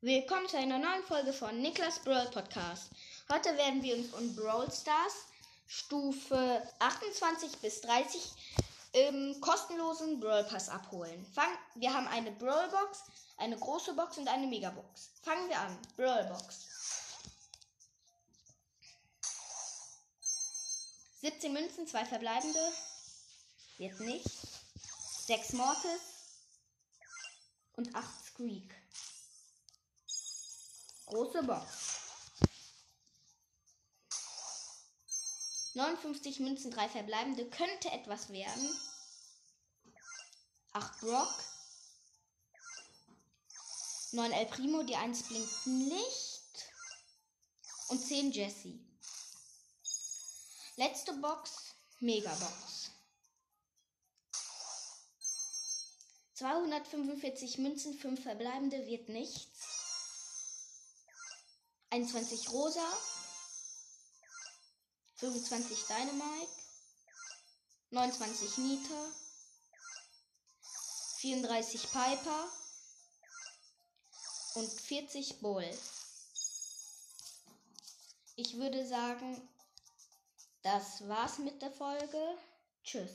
Willkommen zu einer neuen Folge von Niklas Brawl Podcast. Heute werden wir uns um Brawl Stars Stufe 28 bis 30 im kostenlosen Brawl Pass abholen. Fang, wir haben eine Brawl Box, eine große Box und eine Megabox. Fangen wir an. Brawl Box. 17 Münzen, 2 verbleibende. Wird nicht. 6 Mortis und 8 Squeak. Große Box. 59 Münzen, 3 verbleibende. Könnte etwas werden. 8 Brock. 9 El Primo, die 1 blinkt nicht. Und 10 Jesse. Letzte Box, Megabox. 245 Münzen, 5 verbleibende wird nichts. 21 Rosa. 25 Dynamite. 29 Nita. 34 Piper. Und 40 Bull. Ich würde sagen, das war's mit der Folge. Tschüss.